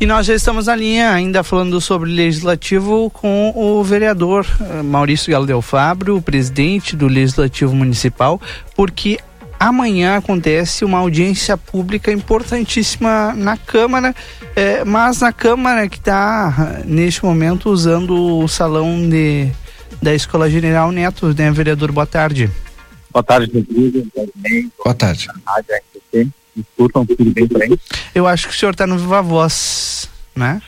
E nós já estamos na linha, ainda falando sobre legislativo, com o vereador eh, Maurício Galo Del Fabro, o presidente do Legislativo Municipal, porque amanhã acontece uma audiência pública importantíssima na Câmara, eh, mas na Câmara que está, neste momento, usando o salão de, da Escola General Neto, né, vereador? Boa tarde. Boa tarde, Rodrigo. Boa tarde. Rádio RTC. Escutam tudo bem por aí? Eu acho que o senhor está no Viva Voz, né?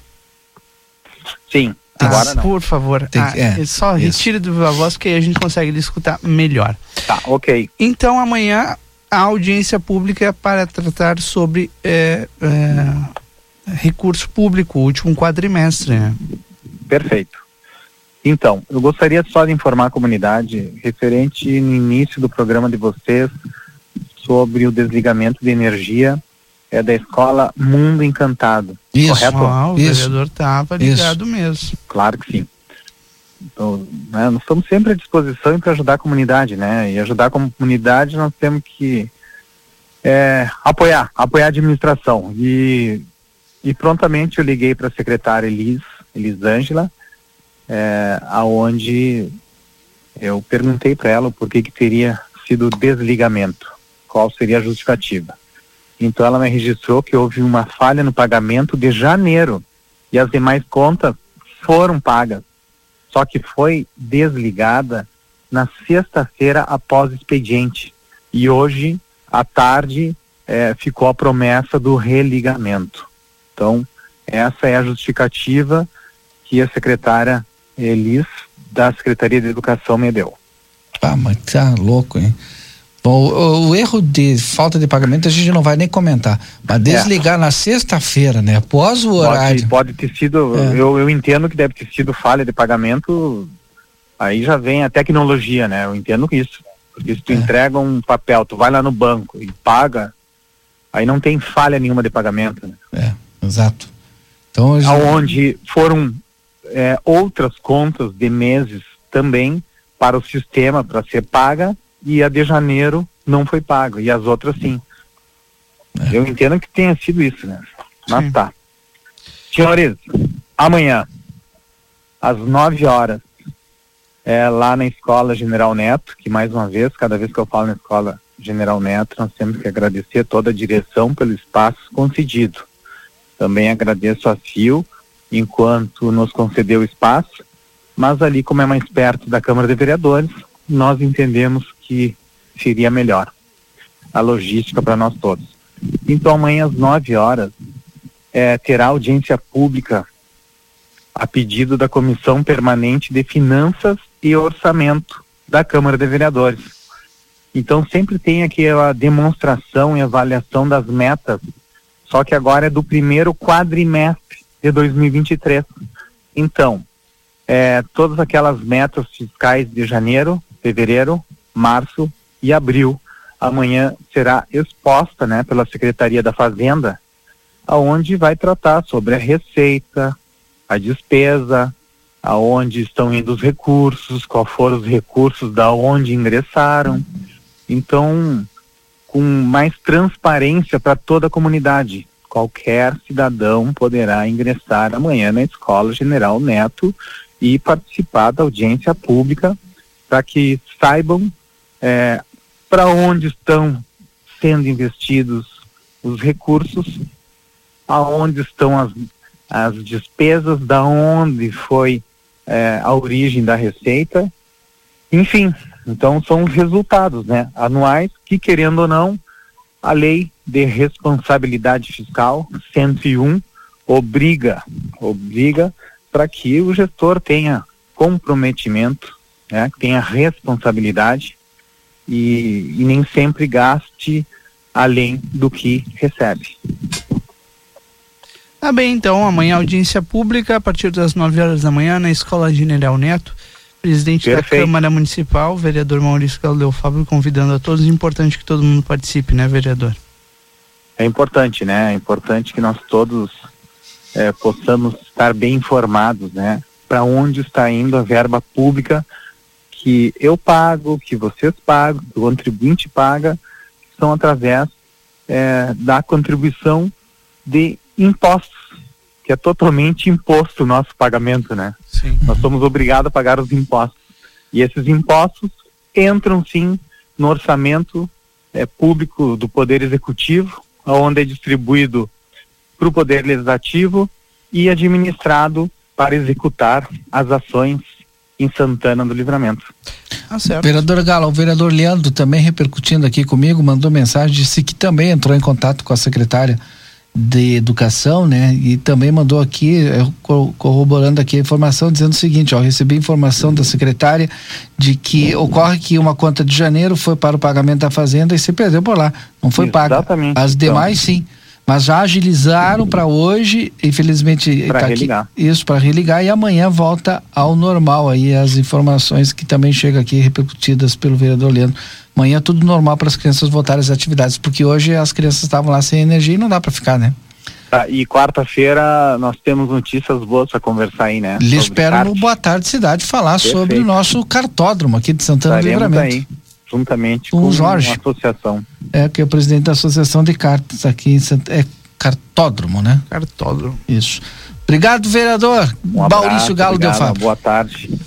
Sim, Ah, agora não. por favor, Tem ah, que- é, só isso. retire do Viva Voz que aí a gente consegue lhe escutar melhor. Tá, ok. Então amanhã a audiência pública é para tratar sobre é, é, recurso público, último quadrimestre. Né? Perfeito. Então, eu gostaria só de informar a comunidade referente no início do programa de vocês sobre o desligamento de energia é da escola Mundo Encantado. Isso. Correto? Ah, o Isso. vereador estava ligado mesmo. Claro que sim. Então, né, nós estamos sempre à disposição para ajudar a comunidade, né? E ajudar a comunidade nós temos que é, apoiar, apoiar a administração. E, e prontamente eu liguei para a secretária Elis, Elisângela, é, aonde eu perguntei para ela por que que teria sido o desligamento, qual seria a justificativa. Então ela me registrou que houve uma falha no pagamento de janeiro e as demais contas foram pagas, só que foi desligada na sexta-feira após o expediente. E hoje, à tarde, eh, ficou a promessa do religamento. Então, essa é a justificativa que a secretária Elis, da Secretaria de Educação, me deu. Ah, mas tá louco, hein? Bom, o, o erro de falta de pagamento a gente não vai nem comentar. Mas desligar na sexta-feira, né? Após o horário. Pode, pode ter sido, É. eu, eu entendo que deve ter sido falha de pagamento, aí já vem a tecnologia, né? Eu entendo isso. Porque se tu É. entrega um papel, tu vai lá no banco e paga, aí não tem falha nenhuma de pagamento, né? É, exato. Então, gente- Aonde foram é, outras contas de meses também para o sistema para ser paga e a de janeiro não foi paga e as outras sim. É. Eu entendo que tenha sido isso, né? Mas Sim. tá. Senhores, amanhã, às 9 horas, é, lá na Escola General Neto, que mais uma vez, cada vez que eu falo na Escola General Neto, nós temos que agradecer toda a direção pelo espaço concedido. Também agradeço a FIO, enquanto nos concedeu o espaço, mas ali, como é mais perto da Câmara de Vereadores, nós entendemos que seria melhor a logística para nós todos. Então, amanhã às 9 horas, eh, terá audiência pública a pedido da Comissão Permanente de Finanças e Orçamento da Câmara de Vereadores. Então, sempre tem aquela demonstração e avaliação das metas, só que agora é do primeiro quadrimestre de 2023. Então, eh, todas aquelas metas fiscais de janeiro, fevereiro, março e abril, amanhã será exposta, né, pela Secretaria da Fazenda, aonde vai tratar sobre a receita, a despesa, aonde estão indo os recursos, qual foram os recursos da onde ingressaram. Então, com mais transparência para toda a comunidade. Qualquer cidadão poderá ingressar amanhã na Escola General Neto e participar da audiência pública para que saibam para onde estão sendo investidos os recursos, aonde estão as, as despesas, da onde foi eh, a origem da receita, enfim, então são os resultados, né, anuais que querendo ou não a lei de responsabilidade fiscal 101 obriga obriga para que o gestor tenha comprometimento, né, tenha responsabilidade e, e nem sempre gaste além do que recebe. Tá bem, então, amanhã audiência pública a partir das 9 horas da manhã na Escola General Neto. Presidente da Perfeito. Câmara Municipal, vereador Maurício Galdeu Fábio, convidando a todos. Importante que todo mundo participe, né, vereador? É importante, né? É importante que nós todos eh, possamos estar bem informados, né? Para onde está indo a verba pública que eu pago, que vocês pagam, que o contribuinte paga, são através eh, da contribuição de impostos que que é totalmente imposto o nosso pagamento, né? Sim. Nós somos obrigados a pagar os impostos. E esses impostos entram sim no orçamento é, público do Poder Executivo, onde é distribuído para o Poder Legislativo e administrado para executar as ações em Santana do Livramento. Ah, certo. Vereador Galo, o vereador Leandro também repercutindo aqui comigo, mandou mensagem, disse que também entrou em contato com a secretária de educação, né? E também mandou aqui, corroborando aqui a informação, dizendo o seguinte, ó, recebi informação da secretária de que ocorre que uma conta de janeiro foi para o pagamento da fazenda e se perdeu por lá, não foi paga. Exatamente. As demais então. sim. Mas já agilizaram para hoje, infelizmente para tá religar. Aqui, isso para religar e amanhã volta ao normal aí as informações que também chegam aqui repercutidas pelo vereador Leandro. Amanhã tudo normal para as crianças voltarem às atividades, porque hoje as crianças estavam lá sem energia e não dá para ficar, né? Tá, e quarta-feira nós temos notícias boas para conversar aí, né? Lhe espero no Boa Tarde Cidade falar Perfeito. sobre o nosso cartódromo aqui de Santana Estaremos do Livramento. Aí juntamente com, com o Jorge. uma associação. É, que é o presidente da Associação de Cartas aqui em Sant... é Cartódromo, né? Cartódromo. Isso. Obrigado, vereador. Um Maurício Galo obrigado, Del Fábio. Boa tarde.